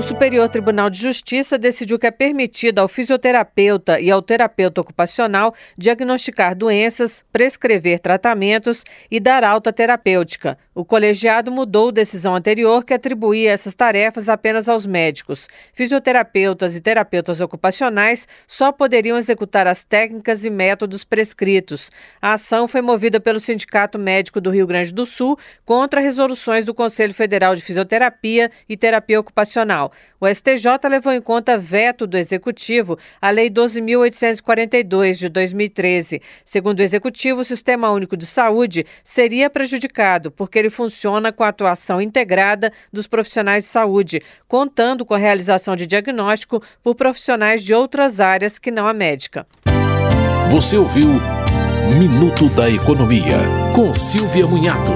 O Superior Tribunal de Justiça decidiu que é permitido ao fisioterapeuta e ao terapeuta ocupacional diagnosticar doenças, prescrever tratamentos e dar alta terapêutica. O colegiado mudou decisão anterior que atribuía essas tarefas apenas aos médicos. Fisioterapeutas e terapeutas ocupacionais só poderiam executar as técnicas e métodos prescritos. A ação foi movida pelo Sindicato Médico do Rio Grande do Sul contra resoluções do Conselho Federal de Fisioterapia e Terapia Ocupacional. O STJ levou em conta veto do Executivo à Lei 12.842 de 2013. Segundo o Executivo, o Sistema Único de Saúde seria prejudicado porque ele funciona com a atuação integrada dos profissionais de saúde, contando com a realização de diagnóstico por profissionais de outras áreas que não a médica. Você ouviu Minuto da Economia, com Silvia Munhato.